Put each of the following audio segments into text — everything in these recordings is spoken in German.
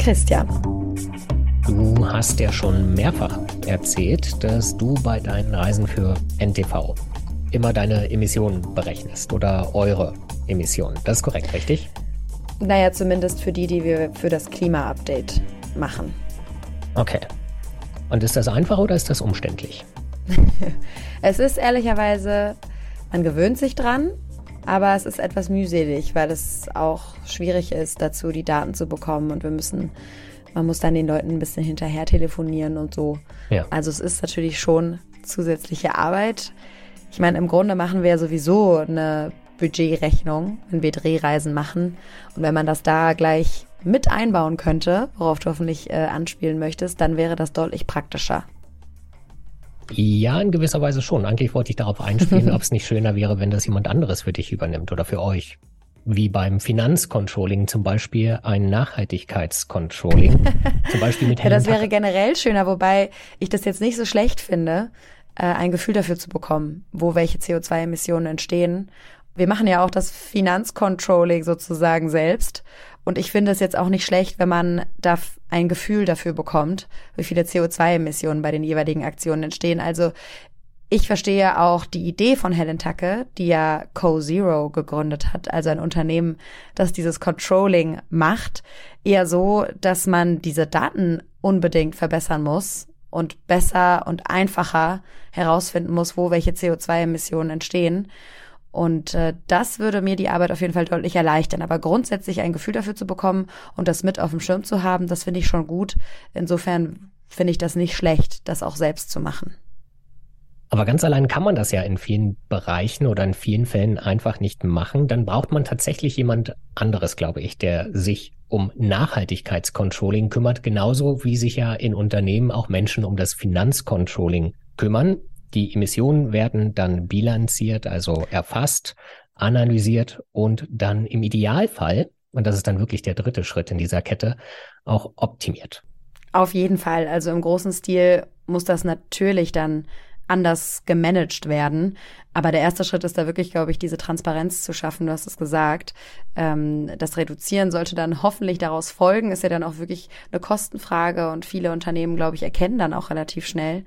Christian. Du hast ja schon mehrfach erzählt, dass du bei deinen Reisen für NTV immer deine Emissionen berechnest oder eure Emissionen. Das ist korrekt, richtig? Naja, zumindest für die, die wir für das Klima-Update machen. Okay. Und ist das einfach oder ist das umständlich? es ist ehrlicherweise, man gewöhnt sich dran, aber es ist etwas mühselig, weil es auch schwierig ist, dazu die Daten zu bekommen und wir müssen, man muss dann den Leuten ein bisschen hinterher telefonieren und so. Ja. Also es ist natürlich schon zusätzliche Arbeit. Ich meine, im Grunde machen wir ja sowieso eine Budgetrechnung, wenn wir Drehreisen machen. Und wenn man das da gleich mit einbauen könnte, worauf du hoffentlich äh, anspielen möchtest, dann wäre das deutlich praktischer. Ja, in gewisser Weise schon. Eigentlich wollte ich darauf einspielen, ob es nicht schöner wäre, wenn das jemand anderes für dich übernimmt oder für euch. Wie beim Finanzcontrolling zum Beispiel ein Nachhaltigkeitscontrolling. zum Beispiel mit Ja, das wäre generell schöner, wobei ich das jetzt nicht so schlecht finde, äh, ein Gefühl dafür zu bekommen, wo welche CO2-Emissionen entstehen. Wir machen ja auch das Finanzcontrolling sozusagen selbst. Und ich finde es jetzt auch nicht schlecht, wenn man da ein Gefühl dafür bekommt, wie viele CO2-Emissionen bei den jeweiligen Aktionen entstehen. Also ich verstehe auch die Idee von Helen Tacke, die ja Co-Zero gegründet hat, also ein Unternehmen, das dieses Controlling macht, eher so, dass man diese Daten unbedingt verbessern muss und besser und einfacher herausfinden muss, wo welche CO2-Emissionen entstehen. Und äh, das würde mir die Arbeit auf jeden Fall deutlich erleichtern. Aber grundsätzlich ein Gefühl dafür zu bekommen und das mit auf dem Schirm zu haben, das finde ich schon gut. Insofern finde ich das nicht schlecht, das auch selbst zu machen. Aber ganz allein kann man das ja in vielen Bereichen oder in vielen Fällen einfach nicht machen. Dann braucht man tatsächlich jemand anderes, glaube ich, der sich um Nachhaltigkeitscontrolling kümmert, genauso wie sich ja in Unternehmen auch Menschen um das Finanzcontrolling kümmern. Die Emissionen werden dann bilanziert, also erfasst, analysiert und dann im Idealfall, und das ist dann wirklich der dritte Schritt in dieser Kette, auch optimiert. Auf jeden Fall. Also im großen Stil muss das natürlich dann anders gemanagt werden. Aber der erste Schritt ist da wirklich, glaube ich, diese Transparenz zu schaffen. Du hast es gesagt. Ähm, das Reduzieren sollte dann hoffentlich daraus folgen. Ist ja dann auch wirklich eine Kostenfrage und viele Unternehmen, glaube ich, erkennen dann auch relativ schnell,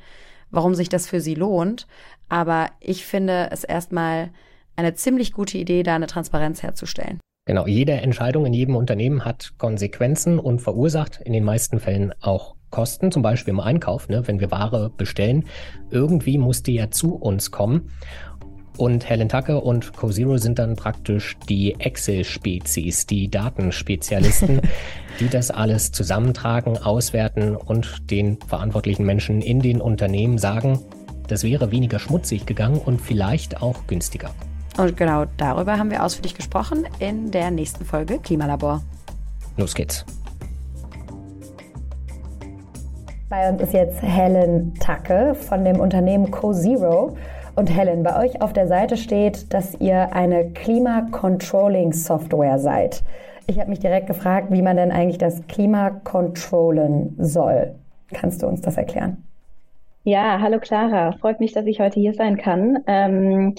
warum sich das für sie lohnt. Aber ich finde es erstmal eine ziemlich gute Idee, da eine Transparenz herzustellen. Genau, jede Entscheidung in jedem Unternehmen hat Konsequenzen und verursacht in den meisten Fällen auch Kosten, zum Beispiel im Einkauf, ne, wenn wir Ware bestellen. Irgendwie muss die ja zu uns kommen. Und Helen Tucker und CoZero sind dann praktisch die Excel-Spezies, die Datenspezialisten, die das alles zusammentragen, auswerten und den verantwortlichen Menschen in den Unternehmen sagen, das wäre weniger schmutzig gegangen und vielleicht auch günstiger. Und genau darüber haben wir ausführlich gesprochen in der nächsten Folge Klimalabor. Los geht's. Bei uns ist jetzt Helen Tacke von dem Unternehmen CoZero. Und Helen, bei euch auf der Seite steht, dass ihr eine Klima-Controlling-Software seid. Ich habe mich direkt gefragt, wie man denn eigentlich das Klima controllen soll. Kannst du uns das erklären? Ja, hallo Clara. Freut mich, dass ich heute hier sein kann. Ähm,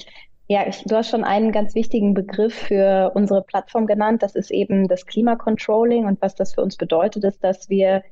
ja, ich, du hast schon einen ganz wichtigen Begriff für unsere Plattform genannt. Das ist eben das Klima-Controlling. Und was das für uns bedeutet, ist, dass wir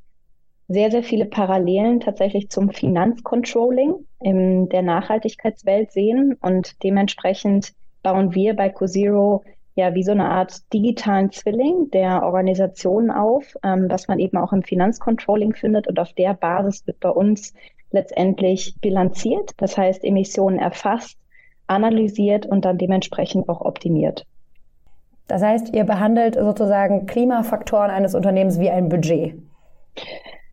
sehr, sehr viele Parallelen tatsächlich zum Finanzcontrolling in der Nachhaltigkeitswelt sehen und dementsprechend bauen wir bei CoZero ja wie so eine Art digitalen Zwilling der Organisation auf, ähm, was man eben auch im Finanzcontrolling findet und auf der Basis wird bei uns letztendlich bilanziert, das heißt Emissionen erfasst, analysiert und dann dementsprechend auch optimiert. Das heißt, ihr behandelt sozusagen Klimafaktoren eines Unternehmens wie ein Budget.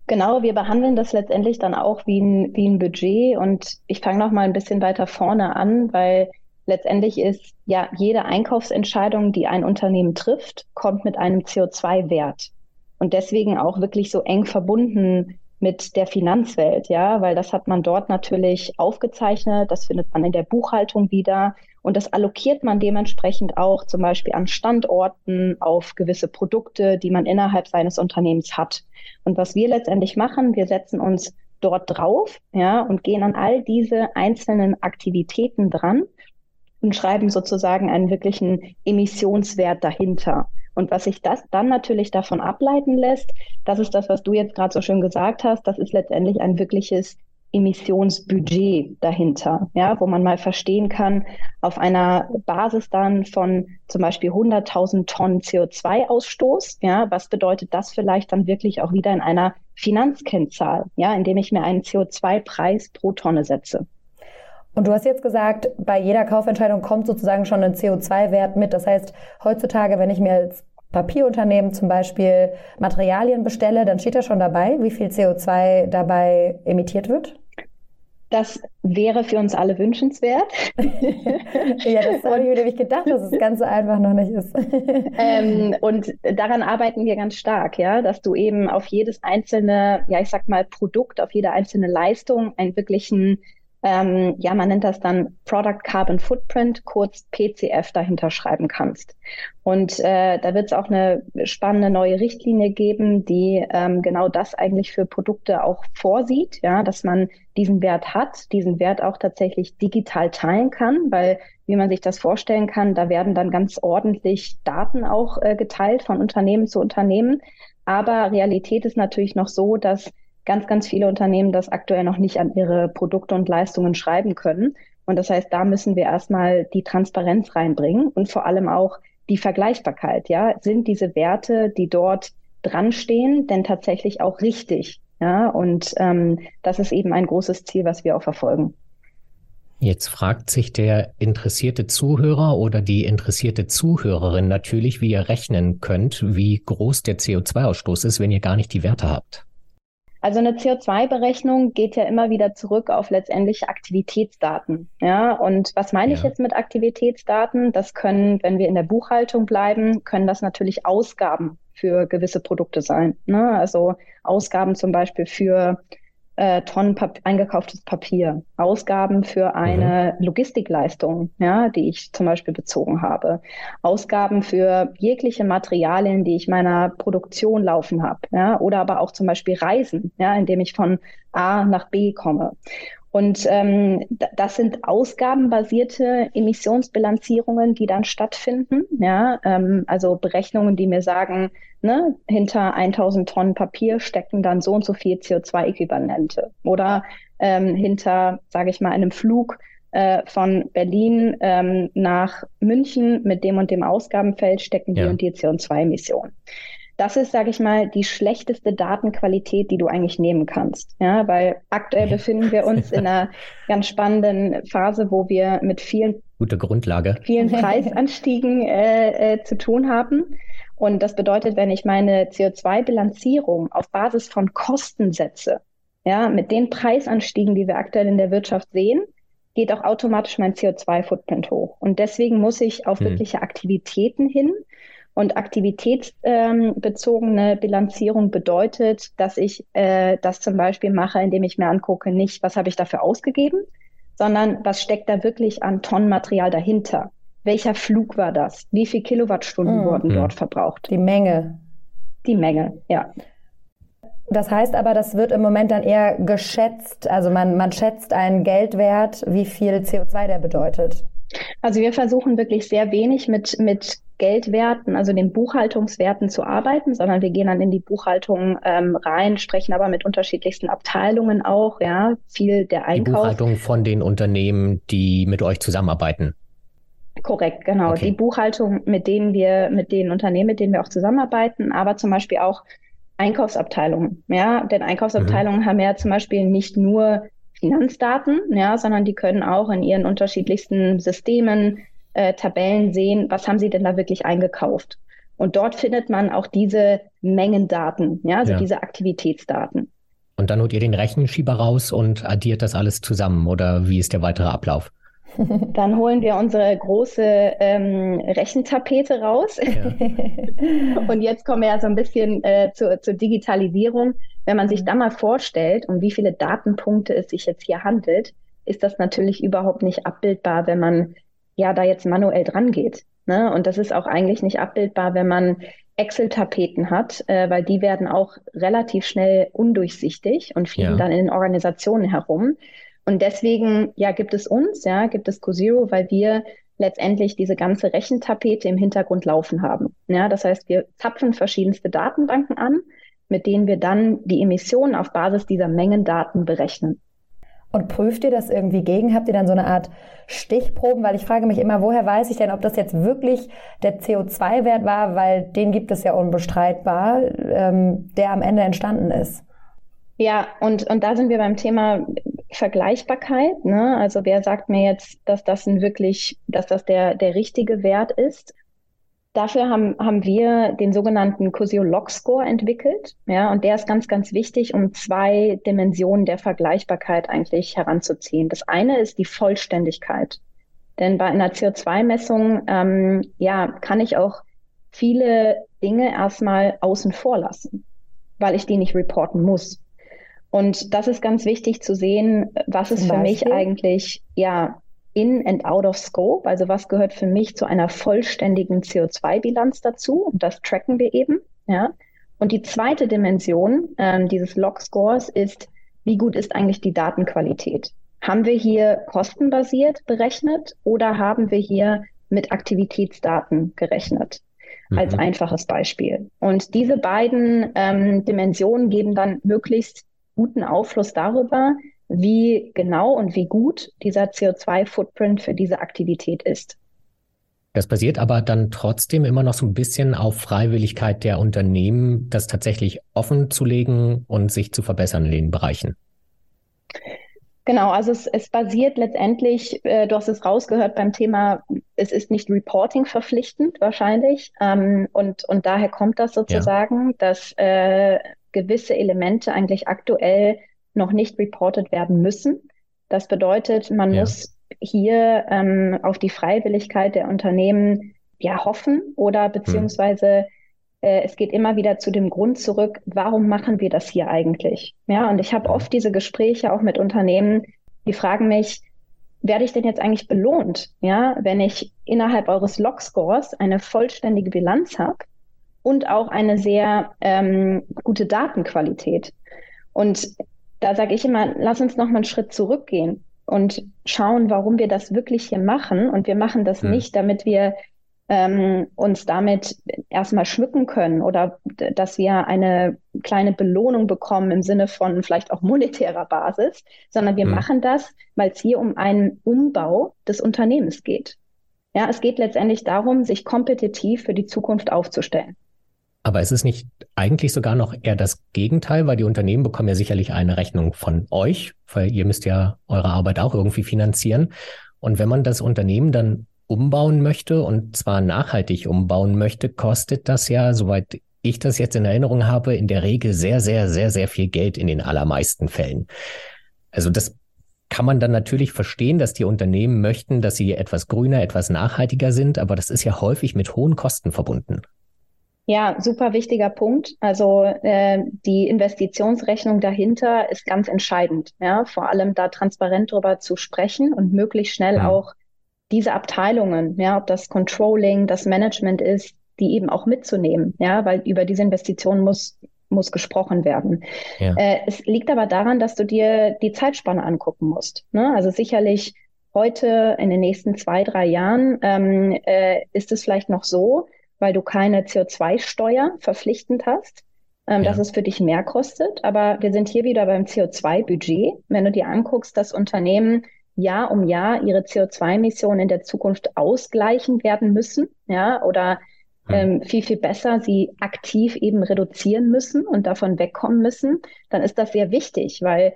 Genau, wir behandeln das letztendlich dann auch wie ein, wie ein Budget. Und ich fange noch mal ein bisschen weiter vorne an, weil letztendlich ist ja jede Einkaufsentscheidung, die ein Unternehmen trifft, kommt mit einem CO2-Wert und deswegen auch wirklich so eng verbunden mit der Finanzwelt, ja, weil das hat man dort natürlich aufgezeichnet, das findet man in der Buchhaltung wieder und das allokiert man dementsprechend auch zum Beispiel an Standorten auf gewisse Produkte, die man innerhalb seines Unternehmens hat. Und was wir letztendlich machen, wir setzen uns dort drauf, ja, und gehen an all diese einzelnen Aktivitäten dran und schreiben sozusagen einen wirklichen Emissionswert dahinter. Und was sich das dann natürlich davon ableiten lässt, das ist das, was du jetzt gerade so schön gesagt hast, das ist letztendlich ein wirkliches Emissionsbudget dahinter, ja, wo man mal verstehen kann, auf einer Basis dann von zum Beispiel 100.000 Tonnen CO2-Ausstoß, ja, was bedeutet das vielleicht dann wirklich auch wieder in einer Finanzkennzahl, ja, indem ich mir einen CO2-Preis pro Tonne setze. Und du hast jetzt gesagt, bei jeder Kaufentscheidung kommt sozusagen schon ein CO2-Wert mit. Das heißt, heutzutage, wenn ich mir als Papierunternehmen zum Beispiel Materialien bestelle, dann steht da schon dabei, wie viel CO2 dabei emittiert wird? Das wäre für uns alle wünschenswert. ja, das habe ich mir nämlich gedacht, dass es ganz so einfach noch nicht ist. ähm, und daran arbeiten wir ganz stark, ja, dass du eben auf jedes einzelne, ja, ich sag mal, Produkt, auf jede einzelne Leistung einen wirklichen ähm, ja, man nennt das dann Product Carbon Footprint, kurz PCF, dahinter schreiben kannst. Und äh, da wird es auch eine spannende neue Richtlinie geben, die ähm, genau das eigentlich für Produkte auch vorsieht, ja, dass man diesen Wert hat, diesen Wert auch tatsächlich digital teilen kann, weil wie man sich das vorstellen kann, da werden dann ganz ordentlich Daten auch äh, geteilt von Unternehmen zu Unternehmen. Aber Realität ist natürlich noch so, dass ganz, ganz viele Unternehmen das aktuell noch nicht an ihre Produkte und Leistungen schreiben können. Und das heißt, da müssen wir erstmal die Transparenz reinbringen und vor allem auch die Vergleichbarkeit. Ja, sind diese Werte, die dort dran stehen, denn tatsächlich auch richtig? Ja, und ähm, das ist eben ein großes Ziel, was wir auch verfolgen. Jetzt fragt sich der interessierte Zuhörer oder die interessierte Zuhörerin natürlich, wie ihr rechnen könnt, wie groß der CO2-Ausstoß ist, wenn ihr gar nicht die Werte habt. Also eine CO2-Berechnung geht ja immer wieder zurück auf letztendlich Aktivitätsdaten. Ja, und was meine ja. ich jetzt mit Aktivitätsdaten? Das können, wenn wir in der Buchhaltung bleiben, können das natürlich Ausgaben für gewisse Produkte sein. Ne? Also Ausgaben zum Beispiel für äh, Tonnen Pap eingekauftes Papier, Ausgaben für eine mhm. Logistikleistung, ja, die ich zum Beispiel bezogen habe, Ausgaben für jegliche Materialien, die ich meiner Produktion laufen habe, ja, oder aber auch zum Beispiel Reisen, ja, indem ich von A nach B komme. Und ähm, das sind ausgabenbasierte Emissionsbilanzierungen, die dann stattfinden. Ja, ähm, also Berechnungen, die mir sagen, ne, hinter 1000 Tonnen Papier stecken dann so und so viel CO2-Äquivalente. Oder ähm, hinter, sage ich mal, einem Flug äh, von Berlin ähm, nach München mit dem und dem Ausgabenfeld stecken die ja. und die CO2-Emissionen. Das ist, sage ich mal, die schlechteste Datenqualität, die du eigentlich nehmen kannst. Ja, weil aktuell befinden wir uns in einer ganz spannenden Phase, wo wir mit vielen gute Grundlage, vielen Preisanstiegen äh, äh, zu tun haben. Und das bedeutet, wenn ich meine CO2-Bilanzierung auf Basis von Kosten setze, ja, mit den Preisanstiegen, die wir aktuell in der Wirtschaft sehen, geht auch automatisch mein CO2-Footprint hoch. Und deswegen muss ich auf hm. wirkliche Aktivitäten hin und aktivitätsbezogene ähm, Bilanzierung bedeutet, dass ich äh, das zum Beispiel mache, indem ich mir angucke, nicht, was habe ich dafür ausgegeben, sondern was steckt da wirklich an Tonnenmaterial dahinter? Welcher Flug war das? Wie viel Kilowattstunden hm. wurden dort verbraucht? Die Menge. Die Menge, ja. Das heißt aber, das wird im Moment dann eher geschätzt. Also man, man schätzt einen Geldwert, wie viel CO2 der bedeutet. Also wir versuchen wirklich sehr wenig mit, mit Geldwerten, also den Buchhaltungswerten zu arbeiten, sondern wir gehen dann in die Buchhaltung ähm, rein, sprechen aber mit unterschiedlichsten Abteilungen auch, ja, viel der Einkauf. Die Buchhaltung von den Unternehmen, die mit euch zusammenarbeiten. Korrekt, genau. Okay. Die Buchhaltung, mit denen wir, mit den Unternehmen, mit denen wir auch zusammenarbeiten, aber zum Beispiel auch Einkaufsabteilungen, ja, denn Einkaufsabteilungen mhm. haben ja zum Beispiel nicht nur Finanzdaten, ja, sondern die können auch in ihren unterschiedlichsten Systemen äh, Tabellen sehen, was haben sie denn da wirklich eingekauft. Und dort findet man auch diese Mengendaten, ja, also ja. diese Aktivitätsdaten. Und dann holt ihr den Rechenschieber raus und addiert das alles zusammen oder wie ist der weitere Ablauf? Dann holen wir unsere große ähm, Rechentapete raus. Ja. und jetzt kommen wir ja so ein bisschen äh, zur, zur Digitalisierung. Wenn man sich da mal vorstellt, um wie viele Datenpunkte es sich jetzt hier handelt, ist das natürlich überhaupt nicht abbildbar, wenn man ja da jetzt manuell dran geht. Ne? Und das ist auch eigentlich nicht abbildbar, wenn man Excel-Tapeten hat, äh, weil die werden auch relativ schnell undurchsichtig und fliegen ja. dann in den Organisationen herum. Und deswegen, ja, gibt es uns, ja, gibt es CoZero, weil wir letztendlich diese ganze Rechentapete im Hintergrund laufen haben. Ja, das heißt, wir zapfen verschiedenste Datenbanken an, mit denen wir dann die Emissionen auf Basis dieser Mengendaten berechnen. Und prüft ihr das irgendwie gegen? Habt ihr dann so eine Art Stichproben? Weil ich frage mich immer, woher weiß ich denn, ob das jetzt wirklich der CO2-Wert war, weil den gibt es ja unbestreitbar, ähm, der am Ende entstanden ist. Ja, und, und da sind wir beim Thema Vergleichbarkeit. Ne? Also wer sagt mir jetzt, dass das ein wirklich, dass das der, der richtige Wert ist? Dafür haben, haben wir den sogenannten Cosio Log Score entwickelt. Ja, und der ist ganz, ganz wichtig, um zwei Dimensionen der Vergleichbarkeit eigentlich heranzuziehen. Das eine ist die Vollständigkeit. Denn bei einer CO2-Messung, ähm, ja, kann ich auch viele Dinge erstmal außen vor lassen, weil ich die nicht reporten muss. Und das ist ganz wichtig zu sehen, was ist für mich eigentlich, ja, in and out of scope, also was gehört für mich zu einer vollständigen CO2-Bilanz dazu und das tracken wir eben, ja. Und die zweite Dimension ähm, dieses Log-Scores ist, wie gut ist eigentlich die Datenqualität? Haben wir hier kostenbasiert berechnet oder haben wir hier mit Aktivitätsdaten gerechnet? Als mhm. einfaches Beispiel. Und diese beiden ähm, Dimensionen geben dann möglichst guten Aufschluss darüber, wie genau und wie gut dieser CO2-Footprint für diese Aktivität ist. Das basiert aber dann trotzdem immer noch so ein bisschen auf Freiwilligkeit der Unternehmen, das tatsächlich offen zu legen und sich zu verbessern in den Bereichen. Genau, also es, es basiert letztendlich, äh, du hast es rausgehört beim Thema, es ist nicht Reporting verpflichtend wahrscheinlich. Ähm, und, und daher kommt das sozusagen, ja. dass äh, gewisse Elemente eigentlich aktuell noch nicht reported werden müssen. Das bedeutet, man ja. muss hier ähm, auf die Freiwilligkeit der Unternehmen ja hoffen oder hm. beziehungsweise äh, es geht immer wieder zu dem Grund zurück, warum machen wir das hier eigentlich? Ja, und ich habe oft diese Gespräche auch mit Unternehmen, die fragen mich, werde ich denn jetzt eigentlich belohnt, ja, wenn ich innerhalb eures Log-Scores eine vollständige Bilanz habe und auch eine sehr ähm, gute Datenqualität? Und da sage ich immer, lass uns noch mal einen Schritt zurückgehen und schauen, warum wir das wirklich hier machen. Und wir machen das hm. nicht, damit wir ähm, uns damit erstmal schmücken können oder dass wir eine kleine Belohnung bekommen im Sinne von vielleicht auch monetärer Basis, sondern wir hm. machen das, weil es hier um einen Umbau des Unternehmens geht. Ja, es geht letztendlich darum, sich kompetitiv für die Zukunft aufzustellen. Aber es ist nicht eigentlich sogar noch eher das Gegenteil, weil die Unternehmen bekommen ja sicherlich eine Rechnung von euch, weil ihr müsst ja eure Arbeit auch irgendwie finanzieren. Und wenn man das Unternehmen dann umbauen möchte und zwar nachhaltig umbauen möchte, kostet das ja, soweit ich das jetzt in Erinnerung habe, in der Regel sehr, sehr, sehr, sehr viel Geld in den allermeisten Fällen. Also das kann man dann natürlich verstehen, dass die Unternehmen möchten, dass sie etwas grüner, etwas nachhaltiger sind, aber das ist ja häufig mit hohen Kosten verbunden. Ja, super wichtiger Punkt. Also äh, die Investitionsrechnung dahinter ist ganz entscheidend. Ja, vor allem da transparent darüber zu sprechen und möglichst schnell ja. Auch diese Abteilungen, ja, ob das Controlling, das Management ist, die eben auch mitzunehmen, ja, weil über diese Investition muss muss gesprochen werden. Ja. Äh, es liegt aber daran, dass du dir die Zeitspanne angucken musst. Ne? Also sicherlich heute in den nächsten zwei, drei Jahren ähm, äh, ist es vielleicht noch so, weil du keine CO2-Steuer verpflichtend hast, ähm, ja. dass es für dich mehr kostet. Aber wir sind hier wieder beim CO2-Budget. Wenn du dir anguckst, dass Unternehmen Jahr um Jahr ihre CO2-Emissionen in der Zukunft ausgleichen werden müssen, ja, oder hm. ähm, viel, viel besser sie aktiv eben reduzieren müssen und davon wegkommen müssen, dann ist das sehr wichtig, weil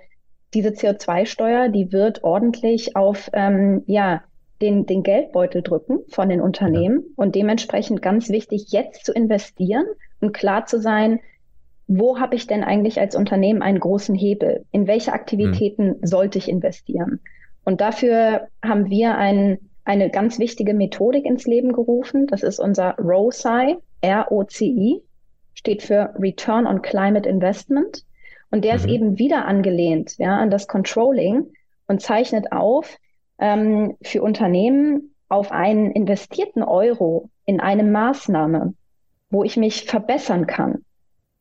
diese CO2-Steuer, die wird ordentlich auf ähm, ja, den, den Geldbeutel drücken von den Unternehmen ja. und dementsprechend ganz wichtig, jetzt zu investieren und klar zu sein, wo habe ich denn eigentlich als Unternehmen einen großen Hebel? In welche Aktivitäten hm. sollte ich investieren? Und dafür haben wir ein, eine ganz wichtige Methodik ins Leben gerufen. Das ist unser ROCI, R-O-C-I, steht für Return on Climate Investment. Und der mhm. ist eben wieder angelehnt ja, an das Controlling und zeichnet auf, ähm, für Unternehmen auf einen investierten Euro in eine Maßnahme, wo ich mich verbessern kann.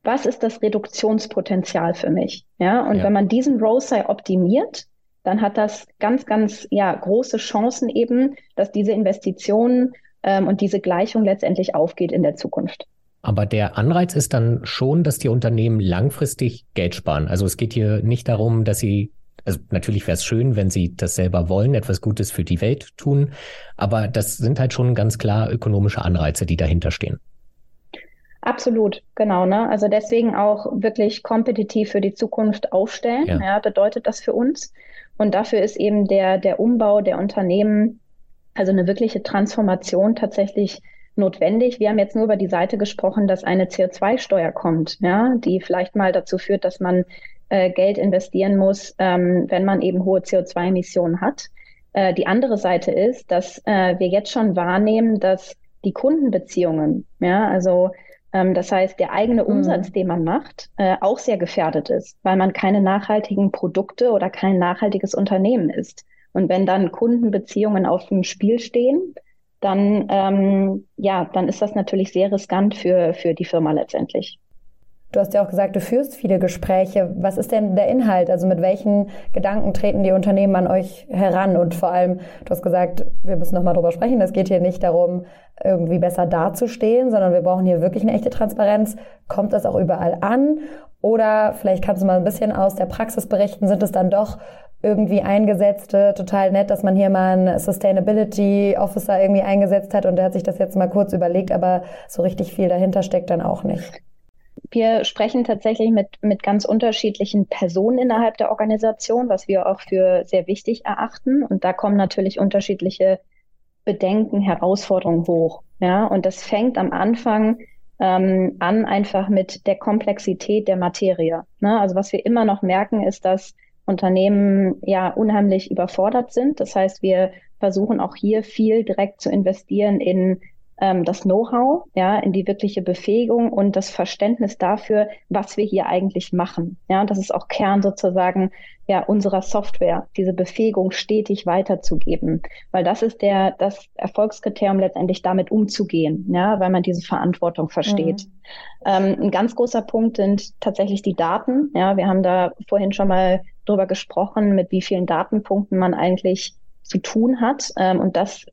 Was ist das Reduktionspotenzial für mich? Ja, und ja. wenn man diesen ROSI optimiert, dann hat das ganz, ganz ja, große Chancen eben, dass diese Investitionen ähm, und diese Gleichung letztendlich aufgeht in der Zukunft. Aber der Anreiz ist dann schon, dass die Unternehmen langfristig Geld sparen. Also es geht hier nicht darum, dass sie, also natürlich wäre es schön, wenn sie das selber wollen, etwas Gutes für die Welt tun, aber das sind halt schon ganz klar ökonomische Anreize, die dahinter stehen. Absolut, genau. Ne? Also deswegen auch wirklich kompetitiv für die Zukunft aufstellen, ja. ja. bedeutet das für uns. Und dafür ist eben der, der Umbau der Unternehmen, also eine wirkliche Transformation tatsächlich notwendig. Wir haben jetzt nur über die Seite gesprochen, dass eine CO2-Steuer kommt, ja, die vielleicht mal dazu führt, dass man äh, Geld investieren muss, ähm, wenn man eben hohe CO2-Emissionen hat. Äh, die andere Seite ist, dass äh, wir jetzt schon wahrnehmen, dass die Kundenbeziehungen, ja, also ähm, das heißt, der eigene mhm. Umsatz, mhm. den man macht, äh, auch sehr gefährdet ist, weil man keine nachhaltigen Produkte oder kein nachhaltiges Unternehmen ist. Und wenn dann Kundenbeziehungen auf dem Spiel stehen, dann, ähm, ja, dann ist das natürlich sehr riskant für, für die Firma letztendlich. Du hast ja auch gesagt, du führst viele Gespräche. Was ist denn der Inhalt? Also mit welchen Gedanken treten die Unternehmen an euch heran? Und vor allem, du hast gesagt, wir müssen nochmal drüber sprechen. Es geht hier nicht darum, irgendwie besser dazustehen, sondern wir brauchen hier wirklich eine echte Transparenz. Kommt das auch überall an? Oder vielleicht kannst du mal ein bisschen aus der Praxis berichten, sind es dann doch irgendwie eingesetzte, total nett, dass man hier mal einen Sustainability Officer irgendwie eingesetzt hat und der hat sich das jetzt mal kurz überlegt, aber so richtig viel dahinter steckt dann auch nicht. Wir sprechen tatsächlich mit, mit ganz unterschiedlichen Personen innerhalb der Organisation, was wir auch für sehr wichtig erachten. Und da kommen natürlich unterschiedliche Bedenken, Herausforderungen hoch. Ja, und das fängt am Anfang ähm, an einfach mit der Komplexität der Materie. Ne? Also was wir immer noch merken, ist, dass Unternehmen ja unheimlich überfordert sind. Das heißt, wir versuchen auch hier viel direkt zu investieren in ähm, das Know-how, ja, in die wirkliche Befähigung und das Verständnis dafür, was wir hier eigentlich machen. Ja, das ist auch Kern sozusagen ja unserer Software, diese Befähigung stetig weiterzugeben, weil das ist der das Erfolgskriterium letztendlich damit umzugehen, ja, weil man diese Verantwortung versteht. Mhm. Ähm, ein ganz großer Punkt sind tatsächlich die Daten. Ja, wir haben da vorhin schon mal drüber gesprochen, mit wie vielen Datenpunkten man eigentlich zu tun hat. Ähm, und das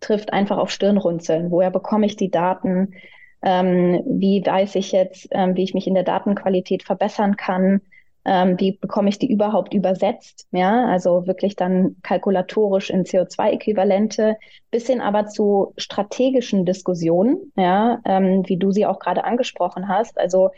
trifft einfach auf Stirnrunzeln. Woher bekomme ich die Daten? Ähm, wie weiß ich jetzt, ähm, wie ich mich in der Datenqualität verbessern kann? Ähm, wie bekomme ich die überhaupt übersetzt? Ja, also wirklich dann kalkulatorisch in CO2-Äquivalente, bis hin aber zu strategischen Diskussionen, ja, ähm, wie du sie auch gerade angesprochen hast. Also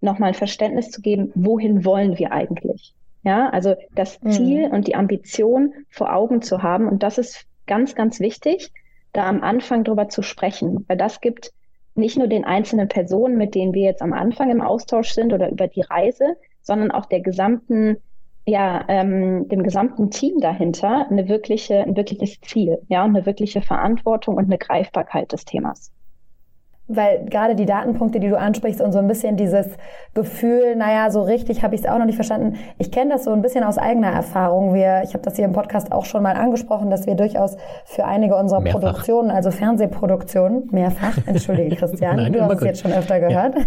nochmal ein Verständnis zu geben, wohin wollen wir eigentlich? Ja, also das mhm. Ziel und die Ambition vor Augen zu haben. Und das ist ganz, ganz wichtig, da am Anfang drüber zu sprechen, weil das gibt nicht nur den einzelnen Personen, mit denen wir jetzt am Anfang im Austausch sind oder über die Reise, sondern auch der gesamten, ja, ähm, dem gesamten Team dahinter eine wirkliche, ein wirkliches Ziel, ja, eine wirkliche Verantwortung und eine Greifbarkeit des Themas weil gerade die Datenpunkte, die du ansprichst und so ein bisschen dieses Gefühl, naja, so richtig habe ich es auch noch nicht verstanden. Ich kenne das so ein bisschen aus eigener Erfahrung. Wir, ich habe das hier im Podcast auch schon mal angesprochen, dass wir durchaus für einige unserer mehrfach. Produktionen, also Fernsehproduktionen, mehrfach, entschuldige Christian, Nein, du hast es jetzt schon öfter gehört, ja.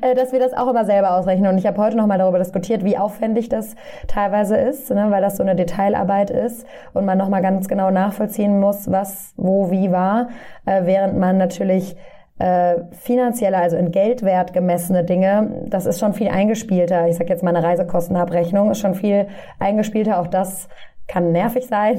Äh, dass wir das auch immer selber ausrechnen. Und ich habe heute noch mal darüber diskutiert, wie aufwendig das teilweise ist, ne, weil das so eine Detailarbeit ist und man noch mal ganz genau nachvollziehen muss, was, wo, wie war, äh, während man natürlich äh, finanzielle, also in Geldwert gemessene Dinge, das ist schon viel eingespielter. Ich sage jetzt mal eine Reisekostenabrechnung ist schon viel eingespielter. Auch das kann nervig sein,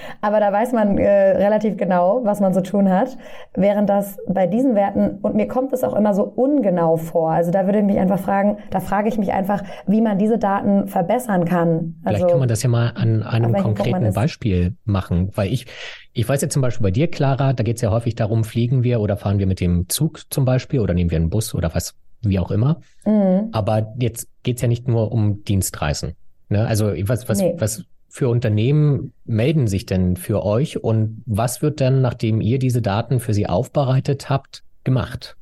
aber da weiß man äh, relativ genau, was man zu tun hat. Während das bei diesen Werten, und mir kommt es auch immer so ungenau vor, also da würde ich mich einfach fragen, da frage ich mich einfach, wie man diese Daten verbessern kann. Also, Vielleicht kann man das ja mal an einem konkreten Beispiel machen, weil ich, ich weiß jetzt zum Beispiel bei dir, Clara, da geht es ja häufig darum, fliegen wir oder fahren wir mit dem Zug zum Beispiel oder nehmen wir einen Bus oder was, wie auch immer. Mhm. Aber jetzt geht es ja nicht nur um Dienstreisen. Ne? Also was, was, nee. was für Unternehmen melden sich denn für euch und was wird dann, nachdem ihr diese Daten für sie aufbereitet habt, gemacht?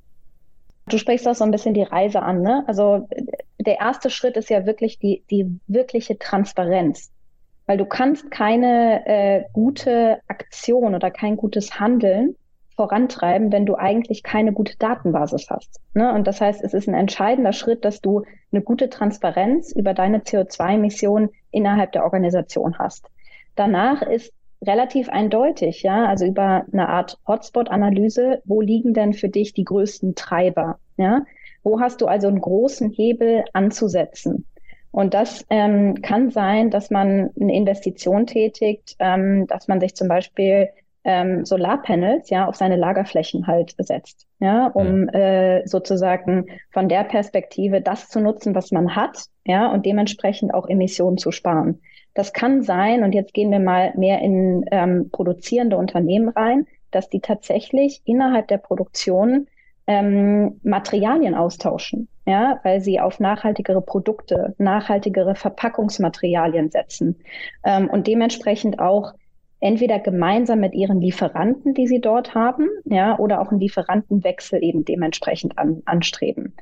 Du sprichst auch so ein bisschen die Reise an, ne? Also der erste Schritt ist ja wirklich die, die wirkliche Transparenz. Weil du kannst keine äh, gute Aktion oder kein gutes Handeln vorantreiben, wenn du eigentlich keine gute Datenbasis hast. Ne? Und das heißt, es ist ein entscheidender Schritt, dass du eine gute Transparenz über deine CO2-Emissionen innerhalb der Organisation hast. Danach ist relativ eindeutig, ja, also über eine Art Hotspot-Analyse, wo liegen denn für dich die größten Treiber, ja? Wo hast du also einen großen Hebel anzusetzen? Und das ähm, kann sein, dass man eine Investition tätigt, ähm, dass man sich zum Beispiel ähm, Solarpanels ja auf seine Lagerflächen halt setzt, ja, um äh, sozusagen von der Perspektive das zu nutzen, was man hat, ja, und dementsprechend auch Emissionen zu sparen. Das kann sein, und jetzt gehen wir mal mehr in ähm, produzierende Unternehmen rein, dass die tatsächlich innerhalb der Produktion ähm, Materialien austauschen, ja, weil sie auf nachhaltigere Produkte, nachhaltigere Verpackungsmaterialien setzen ähm, und dementsprechend auch entweder gemeinsam mit ihren Lieferanten, die sie dort haben, ja, oder auch einen Lieferantenwechsel eben dementsprechend an, anstreben.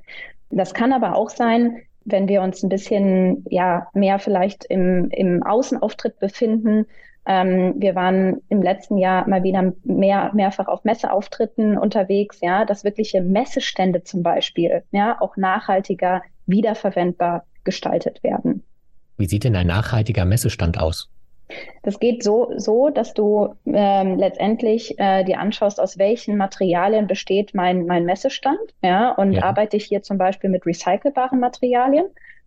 Das kann aber auch sein, wenn wir uns ein bisschen ja mehr vielleicht im, im Außenauftritt befinden. Ähm, wir waren im letzten Jahr mal wieder mehr, mehrfach auf Messeauftritten unterwegs, ja, dass wirkliche Messestände zum Beispiel, ja, auch nachhaltiger wiederverwendbar gestaltet werden. Wie sieht denn ein nachhaltiger Messestand aus? Das geht so, so dass du ähm, letztendlich äh, dir anschaust, aus welchen Materialien besteht mein, mein Messestand. Ja, und ja. arbeite ich hier zum Beispiel mit recycelbaren Materialien,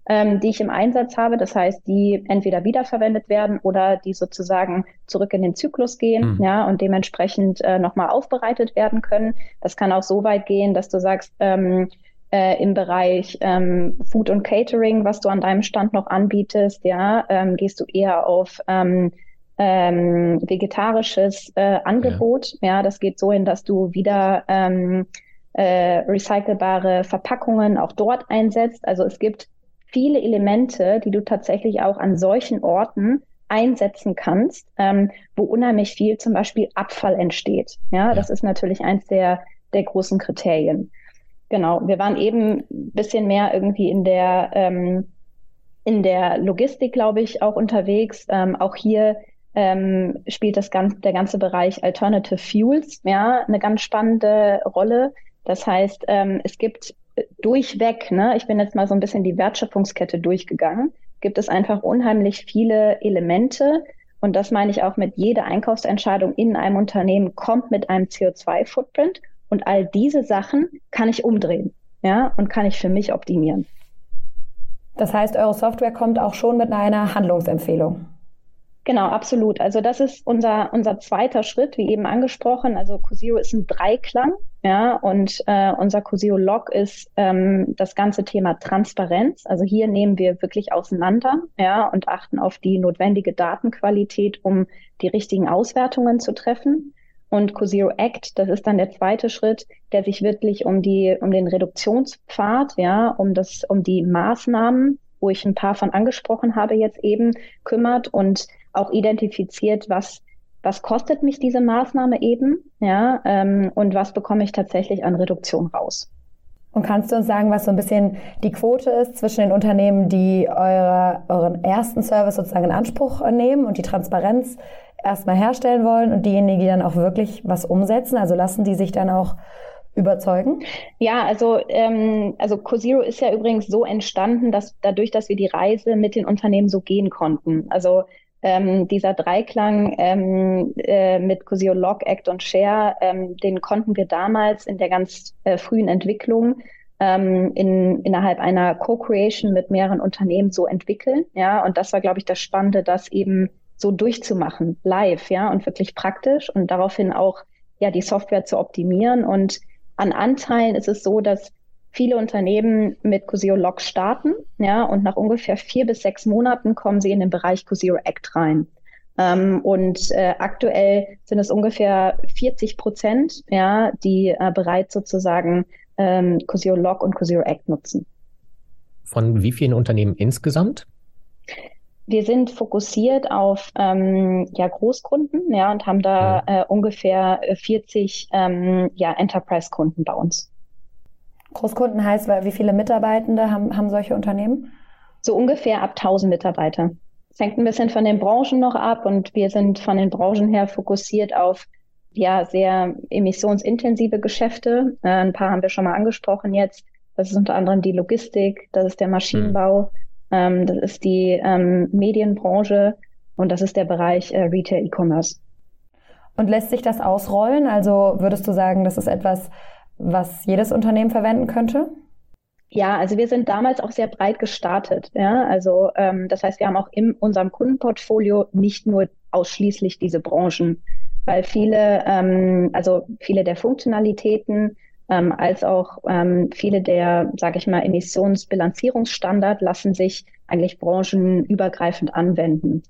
ähm, die ich im Einsatz habe. Das heißt, die entweder wiederverwendet werden oder die sozusagen zurück in den Zyklus gehen, mhm. ja, und dementsprechend äh, nochmal aufbereitet werden können. Das kann auch so weit gehen, dass du sagst, ähm, äh, im Bereich ähm, Food und Catering, was du an deinem Stand noch anbietest, ja, ähm, gehst du eher auf ähm, ähm, vegetarisches äh, Angebot. Ja. ja. das geht so hin, dass du wieder ähm, äh, recycelbare Verpackungen auch dort einsetzt. Also es gibt viele Elemente, die du tatsächlich auch an solchen Orten einsetzen kannst, ähm, wo unheimlich viel zum Beispiel Abfall entsteht. Ja, ja. das ist natürlich eins der, der großen Kriterien. Genau, wir waren eben ein bisschen mehr irgendwie in der, ähm, in der Logistik, glaube ich, auch unterwegs. Ähm, auch hier ähm, spielt das ganze, der ganze Bereich Alternative Fuels ja eine ganz spannende Rolle. Das heißt, ähm, es gibt durchweg, ne, ich bin jetzt mal so ein bisschen die Wertschöpfungskette durchgegangen, gibt es einfach unheimlich viele Elemente. Und das meine ich auch mit jeder Einkaufsentscheidung in einem Unternehmen kommt mit einem CO2-Footprint. Und all diese Sachen kann ich umdrehen, ja, und kann ich für mich optimieren. Das heißt, eure Software kommt auch schon mit einer Handlungsempfehlung. Genau, absolut. Also das ist unser, unser zweiter Schritt, wie eben angesprochen. Also Cosio ist ein Dreiklang, ja, und äh, unser Cosio Log ist ähm, das ganze Thema Transparenz. Also hier nehmen wir wirklich auseinander, ja, und achten auf die notwendige Datenqualität, um die richtigen Auswertungen zu treffen. Und CoZero Act, das ist dann der zweite Schritt, der sich wirklich um die, um den Reduktionspfad, ja, um das, um die Maßnahmen, wo ich ein paar von angesprochen habe jetzt eben, kümmert und auch identifiziert, was, was kostet mich diese Maßnahme eben, ja, ähm, und was bekomme ich tatsächlich an Reduktion raus. Und kannst du uns sagen, was so ein bisschen die Quote ist zwischen den Unternehmen, die eure, euren ersten Service sozusagen in Anspruch nehmen und die Transparenz erstmal herstellen wollen und diejenigen, die dann auch wirklich was umsetzen? Also lassen die sich dann auch überzeugen? Ja, also ähm, also CoZero ist ja übrigens so entstanden, dass dadurch, dass wir die Reise mit den Unternehmen so gehen konnten. Also ähm, dieser Dreiklang ähm, äh, mit CoZero Log, Act und Share, ähm, den konnten wir damals in der ganz äh, frühen Entwicklung ähm, in, innerhalb einer Co-Creation mit mehreren Unternehmen so entwickeln. Ja, und das war, glaube ich, das Spannende, dass eben so durchzumachen, live, ja, und wirklich praktisch und daraufhin auch ja die Software zu optimieren. Und an Anteilen ist es so, dass viele Unternehmen mit Cosio Log starten, ja, und nach ungefähr vier bis sechs Monaten kommen sie in den Bereich Cosio Act rein. Ähm, und äh, aktuell sind es ungefähr 40 Prozent, ja, die äh, bereits sozusagen ähm, Cosio Log und Cosio Act nutzen. Von wie vielen Unternehmen insgesamt? wir sind fokussiert auf ähm, ja, Großkunden ja, und haben da äh, ungefähr 40 ähm, ja, Enterprise-Kunden bei uns. Großkunden heißt, wie viele Mitarbeitende haben, haben solche Unternehmen? So ungefähr ab 1000 Mitarbeiter. Es hängt ein bisschen von den Branchen noch ab und wir sind von den Branchen her fokussiert auf ja sehr emissionsintensive Geschäfte. Äh, ein paar haben wir schon mal angesprochen jetzt. Das ist unter anderem die Logistik, das ist der Maschinenbau. Mhm Ähm, das ist die ähm, Medienbranche und das ist der Bereich äh, Retail E-Commerce. Und lässt sich das ausrollen? Also würdest du sagen, das ist etwas, was jedes Unternehmen verwenden könnte? Ja, also wir sind damals auch sehr breit gestartet. Ja, also ähm, das heißt, wir haben auch in unserem Kundenportfolio nicht nur ausschließlich diese Branchen, weil viele, ähm, also viele der Funktionalitäten ähm, als auch ähm, viele der, sage ich mal, Emissionsbilanzierungsstandard lassen sich eigentlich branchenübergreifend anwenden.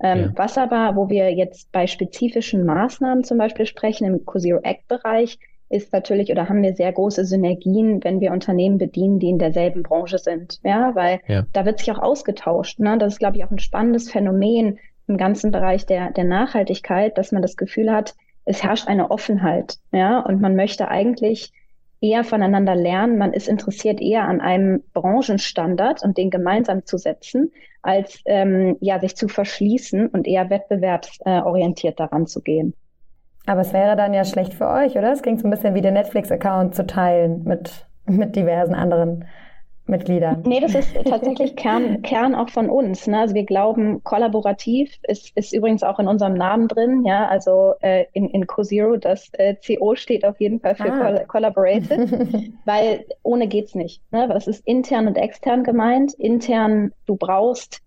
Ähm, ja. Was aber, wo wir jetzt bei spezifischen Maßnahmen zum Beispiel sprechen, im COSIO Act-Bereich, ist natürlich oder haben wir sehr große Synergien, wenn wir Unternehmen bedienen, die in derselben Branche sind. Ja, weil ja. da wird sich auch ausgetauscht. Ne? Das ist, glaube ich, auch ein spannendes Phänomen im ganzen Bereich der, der Nachhaltigkeit, dass man das Gefühl hat, es herrscht eine Offenheit. Ja, und man möchte eigentlich eher voneinander lernen. Man ist interessiert eher an einem Branchenstandard und den gemeinsam zu setzen, als ähm, ja sich zu verschließen und eher wettbewerbsorientiert daran zu gehen. Aber es wäre dann ja schlecht für euch, oder? Es klingt so ein bisschen wie der Netflix-Account zu teilen mit, mit diversen anderen Mitgliedern. Nee, das ist tatsächlich Kern, Kern auch von uns. Ne? Also wir glauben, kollaborativ ist, ist übrigens auch in unserem Namen drin. Ja, also äh, in, in CoZero, das äh, CO steht auf jeden Fall für ah. Collaborative, weil ohne geht's nicht. Ne? Das ist intern und extern gemeint. Intern, du brauchst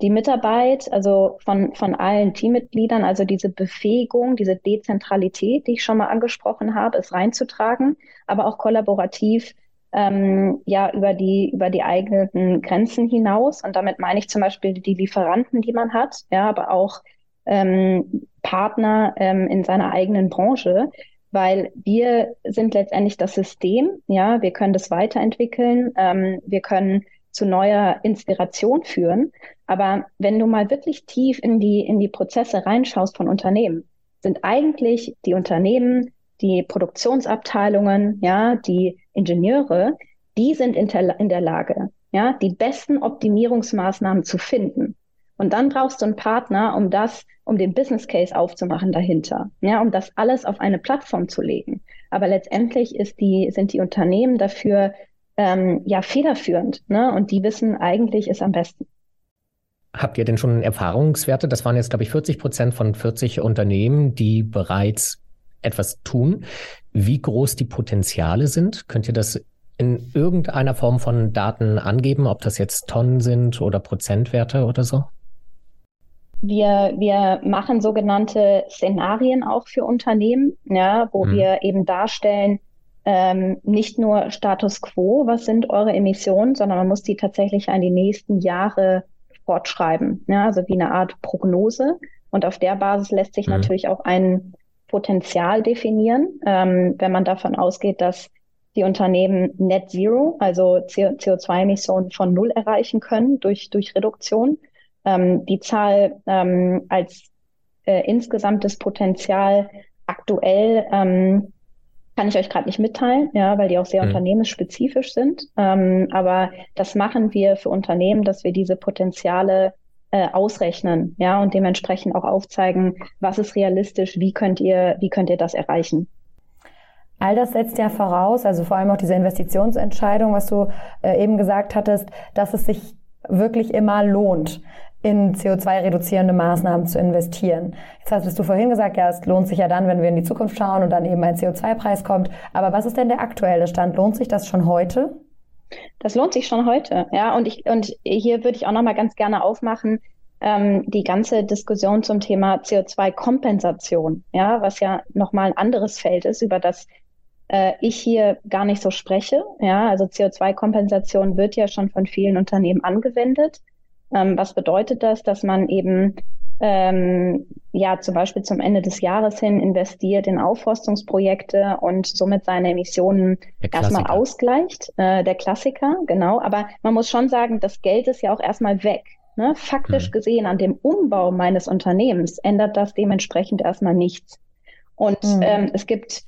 die Mitarbeit, also von, von allen Teammitgliedern, also diese Befähigung, diese Dezentralität, die ich schon mal angesprochen habe, ist reinzutragen, aber auch kollaborativ ähm, ja über die über die eigenen Grenzen hinaus. Und damit meine ich zum Beispiel die Lieferanten, die man hat, ja, aber auch ähm, Partner ähm, in seiner eigenen Branche, weil wir sind letztendlich das System, ja, wir können das weiterentwickeln, ähm, wir können zu neuer Inspiration führen. Aber wenn du mal wirklich tief in die, in die Prozesse reinschaust von Unternehmen, sind eigentlich die Unternehmen, die Produktionsabteilungen, ja, die Ingenieure, die sind in der, in der Lage, ja, die besten Optimierungsmaßnahmen zu finden. Und dann brauchst du einen Partner, um das, um den Business Case aufzumachen dahinter, ja, um das alles auf eine Plattform zu legen. Aber letztendlich ist die, sind die Unternehmen dafür ähm, ja federführend. Ne? Und die wissen eigentlich ist am besten. Habt ihr denn schon Erfahrungswerte? Das waren jetzt, glaube ich, 40 Prozent von 40 Unternehmen, die bereits etwas tun. Wie groß die Potenziale sind? Könnt ihr das in irgendeiner Form von Daten angeben, ob das jetzt Tonnen sind oder Prozentwerte oder so? Wir, wir machen sogenannte Szenarien auch für Unternehmen, ja, wo hm. wir eben darstellen, ähm, nicht nur Status quo, was sind eure Emissionen, sondern man muss die tatsächlich an die nächsten Jahre fortschreiben. Ja, also wie eine Art Prognose. Und auf der Basis lässt sich mhm. natürlich auch ein Potenzial definieren, ähm, wenn man davon ausgeht, dass die Unternehmen Net Zero, also CO2-Emissionen von Null erreichen können durch, durch Reduktion. Ähm, die Zahl ähm, als äh, insgesamtes Potenzial aktuell ähm, kann ich euch gerade nicht mitteilen, ja, weil die auch sehr mhm. unternehmensspezifisch sind. Ähm, aber das machen wir für Unternehmen, dass wir diese Potenziale äh, ausrechnen, ja, und dementsprechend auch aufzeigen, was ist realistisch, wie könnt ihr, wie könnt ihr das erreichen. All das setzt ja voraus, also vor allem auch diese Investitionsentscheidung, was du äh, eben gesagt hattest, dass es sich wirklich immer lohnt in CO2-reduzierende Maßnahmen zu investieren. Jetzt hast du vorhin gesagt, ja, es lohnt sich ja dann, wenn wir in die Zukunft schauen und dann eben ein CO2-Preis kommt. Aber was ist denn der aktuelle Stand? Lohnt sich das schon heute? Das lohnt sich schon heute, ja. Und ich und hier würde ich auch noch mal ganz gerne aufmachen ähm, die ganze Diskussion zum Thema CO2-Kompensation, ja, was ja noch mal ein anderes Feld ist, über das äh, ich hier gar nicht so spreche. Ja, also CO2-Kompensation wird ja schon von vielen Unternehmen angewendet. Ähm, was bedeutet das, dass man eben ähm, ja zum Beispiel zum Ende des Jahres hin investiert in Aufforstungsprojekte und somit seine Emissionen erstmal ausgleicht. Äh, der Klassiker, genau. Aber man muss schon sagen, das Geld ist ja auch erstmal weg. Ne? Faktisch mhm. gesehen, an dem Umbau meines Unternehmens ändert das dementsprechend erstmal nichts. Und mhm. ähm, es gibt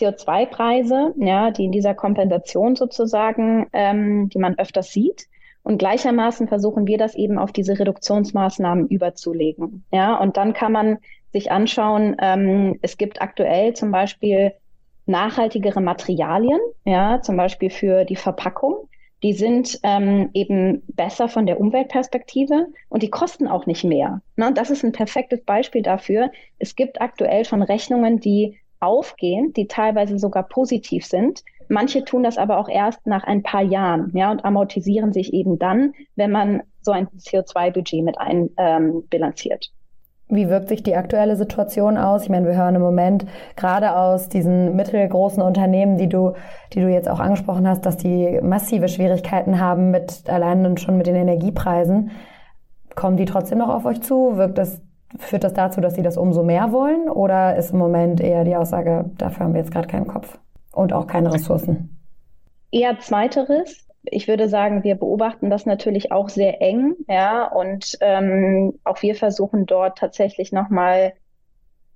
CO2-Preise, ja, die in dieser Kompensation sozusagen, ähm, die man öfters sieht. Und gleichermaßen versuchen wir das eben auf diese Reduktionsmaßnahmen überzulegen. Ja, und dann kann man sich anschauen, ähm, es gibt aktuell zum Beispiel nachhaltigere Materialien, ja, zum Beispiel für die Verpackung. die sind ähm, eben besser von der Umweltperspektive und die kosten auch nicht mehr. Ne? Das ist ein perfektes Beispiel dafür. Es gibt aktuell schon Rechnungen, die aufgehen, die teilweise sogar positiv sind. Manche tun das aber auch erst nach ein paar Jahren, ja, und amortisieren sich eben dann, wenn man so ein CO2-Budget mit einbilanziert. Ähm, wie wirkt sich die aktuelle Situation aus? Ich meine, wir hören im Moment gerade aus diesen mittelgroßen Unternehmen, die du, die du jetzt auch angesprochen hast, dass die massive Schwierigkeiten haben mit allein und schon mit den Energiepreisen. Kommen die trotzdem noch auf euch zu? Wirkt das, führt das dazu, dass sie das umso mehr wollen? Oder ist im Moment eher die Aussage, dafür haben wir jetzt gerade keinen Kopf und auch keine Ressourcen? Eher zweiteres ich würde sagen, wir beobachten das natürlich auch sehr eng, ja, und ähm, auch wir versuchen dort tatsächlich nochmal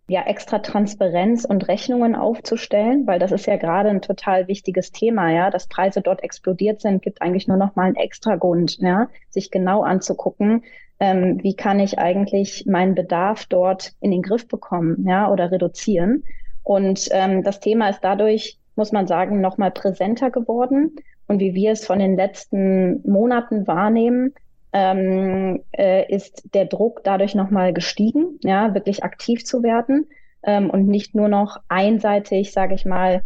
ja extra Transparenz und Rechnungen aufzustellen, weil das ist ja gerade ein total wichtiges Thema, ja, dass Preise dort explodiert sind, gibt eigentlich nur nochmal einen extra Grund, ja, sich genau anzugucken, ähm, wie kann ich eigentlich meinen Bedarf dort in den Griff bekommen, ja, oder reduzieren. Und ähm, das Thema ist dadurch, muss man sagen, nochmal präsenter geworden und wie wir es von den letzten Monaten wahrnehmen, ähm, äh, ist der Druck dadurch nochmal gestiegen, ja, wirklich aktiv zu werden ähm, und nicht nur noch einseitig, sage ich mal,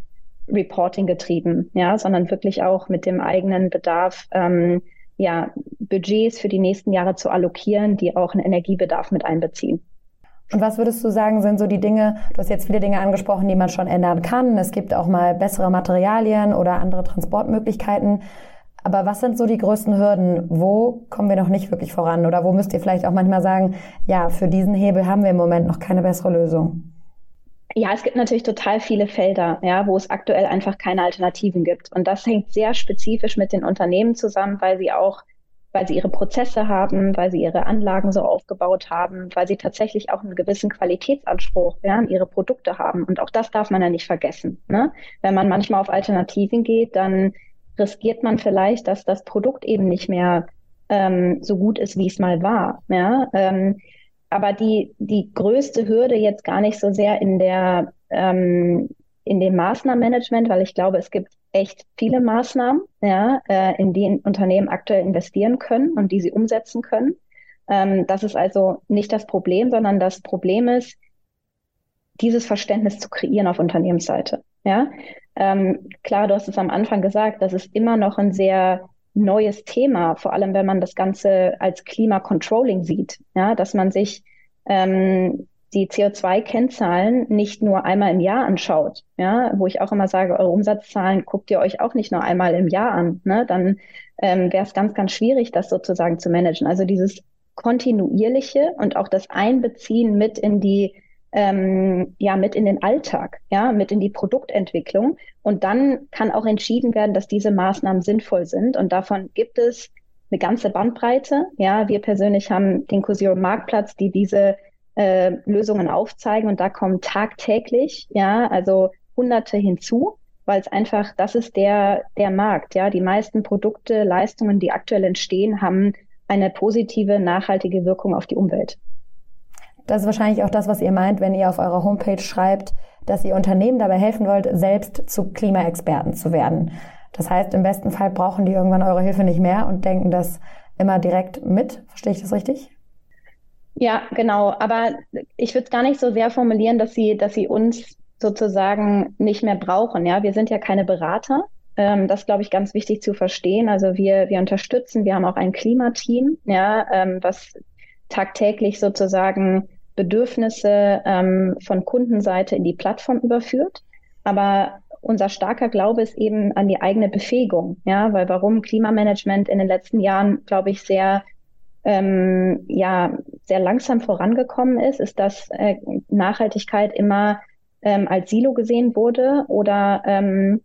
Reporting getrieben, ja, sondern wirklich auch mit dem eigenen Bedarf, ähm, ja, Budgets für die nächsten Jahre zu allokieren, die auch einen Energiebedarf mit einbeziehen. Und was würdest du sagen, sind so die Dinge, du hast jetzt viele Dinge angesprochen, die man schon ändern kann. Es gibt auch mal bessere Materialien oder andere Transportmöglichkeiten. Aber was sind so die größten Hürden? Wo kommen wir noch nicht wirklich voran? Oder wo müsst ihr vielleicht auch manchmal sagen, ja, für diesen Hebel haben wir im Moment noch keine bessere Lösung? Ja, es gibt natürlich total viele Felder, ja, wo es aktuell einfach keine Alternativen gibt. Und das hängt sehr spezifisch mit den Unternehmen zusammen, weil sie auch weil sie ihre Prozesse haben, weil sie ihre Anlagen so aufgebaut haben, weil sie tatsächlich auch einen gewissen Qualitätsanspruch ja, an ihre Produkte haben. Und auch das darf man ja nicht vergessen. Ne? Wenn man manchmal auf Alternativen geht, dann riskiert man vielleicht, dass das Produkt eben nicht mehr ähm, so gut ist, wie es mal war. Ja? Ähm, aber die, die größte Hürde jetzt gar nicht so sehr in der ähm, in dem Maßnahmenmanagement, weil ich glaube, es gibt echt viele Maßnahmen, ja, äh, in die Unternehmen aktuell investieren können und die sie umsetzen können. Ähm, das ist also nicht das Problem, sondern das Problem ist, dieses Verständnis zu kreieren auf Unternehmensseite. Ja, ähm, klar, du hast es am Anfang gesagt, das ist immer noch ein sehr neues Thema, vor allem wenn man das Ganze als Klimacontrolling sieht, ja, dass man sich ähm, die CO2-Kennzahlen nicht nur einmal im Jahr anschaut, ja, wo ich auch immer sage, eure Umsatzzahlen guckt ihr euch auch nicht nur einmal im Jahr an, ne, dann ähm, wäre es ganz, ganz schwierig, das sozusagen zu managen. Also dieses kontinuierliche und auch das Einbeziehen mit in die ähm, ja mit in den Alltag, ja, mit in die Produktentwicklung. Und dann kann auch entschieden werden, dass diese Maßnahmen sinnvoll sind. Und davon gibt es eine ganze Bandbreite. Ja, wir persönlich haben den Cosio Marktplatz, die diese äh, Lösungen aufzeigen und da kommen tagtäglich, ja, also Hunderte hinzu, weil es einfach, das ist der, der Markt, ja. Die meisten Produkte, Leistungen, die aktuell entstehen, haben eine positive, nachhaltige Wirkung auf die Umwelt. Das ist wahrscheinlich auch das, was ihr meint, wenn ihr auf eurer Homepage schreibt, dass ihr Unternehmen dabei helfen wollt, selbst zu Klimaexperten zu werden. Das heißt, im besten Fall brauchen die irgendwann eure Hilfe nicht mehr und denken das immer direkt mit. Verstehe ich das richtig? Ja, genau. Aber ich würde es gar nicht so sehr formulieren, dass sie, dass sie uns sozusagen nicht mehr brauchen. Ja, wir sind ja keine Berater. Ähm, das glaube ich ganz wichtig zu verstehen. Also wir, wir unterstützen, wir haben auch ein Klimateam, ja, ähm, was tagtäglich sozusagen Bedürfnisse ähm, von Kundenseite in die Plattform überführt. Aber unser starker Glaube ist eben an die eigene Befähigung, ja, weil warum Klimamanagement in den letzten Jahren, glaube ich, sehr ähm, ja sehr langsam vorangekommen ist, ist, dass äh, Nachhaltigkeit immer ähm, als Silo gesehen wurde oder ähm,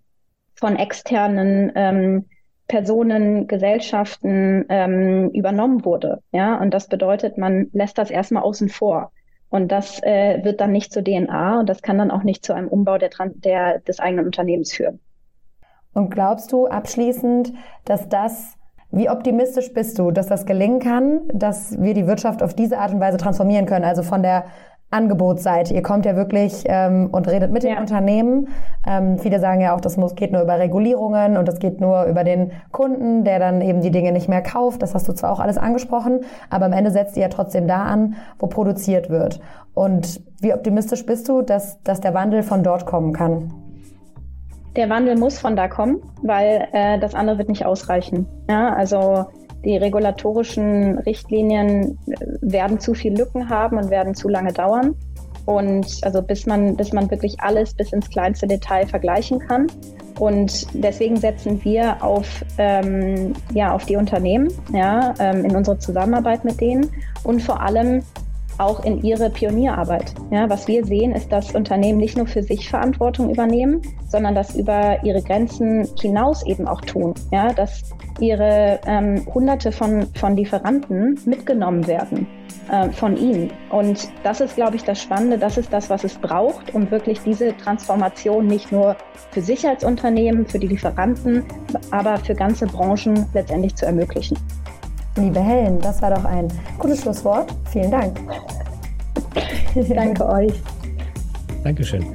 von externen ähm, Personen, Gesellschaften ähm, übernommen wurde. Ja, und das bedeutet, man lässt das erstmal außen vor. Und das äh, wird dann nicht zur DNA und das kann dann auch nicht zu einem Umbau der, der, des eigenen Unternehmens führen. Und glaubst du abschließend, dass das wie optimistisch bist du, dass das gelingen kann, dass wir die Wirtschaft auf diese Art und Weise transformieren können? Also von der Angebotsseite. Ihr kommt ja wirklich ähm, und redet mit den ja. Unternehmen. Ähm, viele sagen ja auch, das muss, geht nur über Regulierungen und das geht nur über den Kunden, der dann eben die Dinge nicht mehr kauft. Das hast du zwar auch alles angesprochen, aber am Ende setzt ihr ja trotzdem da an, wo produziert wird. Und wie optimistisch bist du, dass, dass der Wandel von dort kommen kann? Der Wandel muss von da kommen, weil äh, das andere wird nicht ausreichen. Ja, also die regulatorischen Richtlinien äh, werden zu viel Lücken haben und werden zu lange dauern. Und also bis man, bis man wirklich alles bis ins kleinste Detail vergleichen kann. Und deswegen setzen wir auf, ähm, ja, auf die Unternehmen ja, ähm, in unsere Zusammenarbeit mit denen und vor allem auch in ihre Pionierarbeit. Ja, was wir sehen, ist, dass Unternehmen nicht nur für sich Verantwortung übernehmen, sondern das über ihre Grenzen hinaus eben auch tun. Ja, dass ihre ähm, Hunderte von, von Lieferanten mitgenommen werden äh, von ihnen. Und das ist, glaube ich, das Spannende. Das ist das, was es braucht, um wirklich diese Transformation nicht nur für sich als Unternehmen, für die Lieferanten, aber für ganze Branchen letztendlich zu ermöglichen. Liebe Helen, das war doch ein gutes Schlusswort. Vielen Dank. Danke euch. Dankeschön.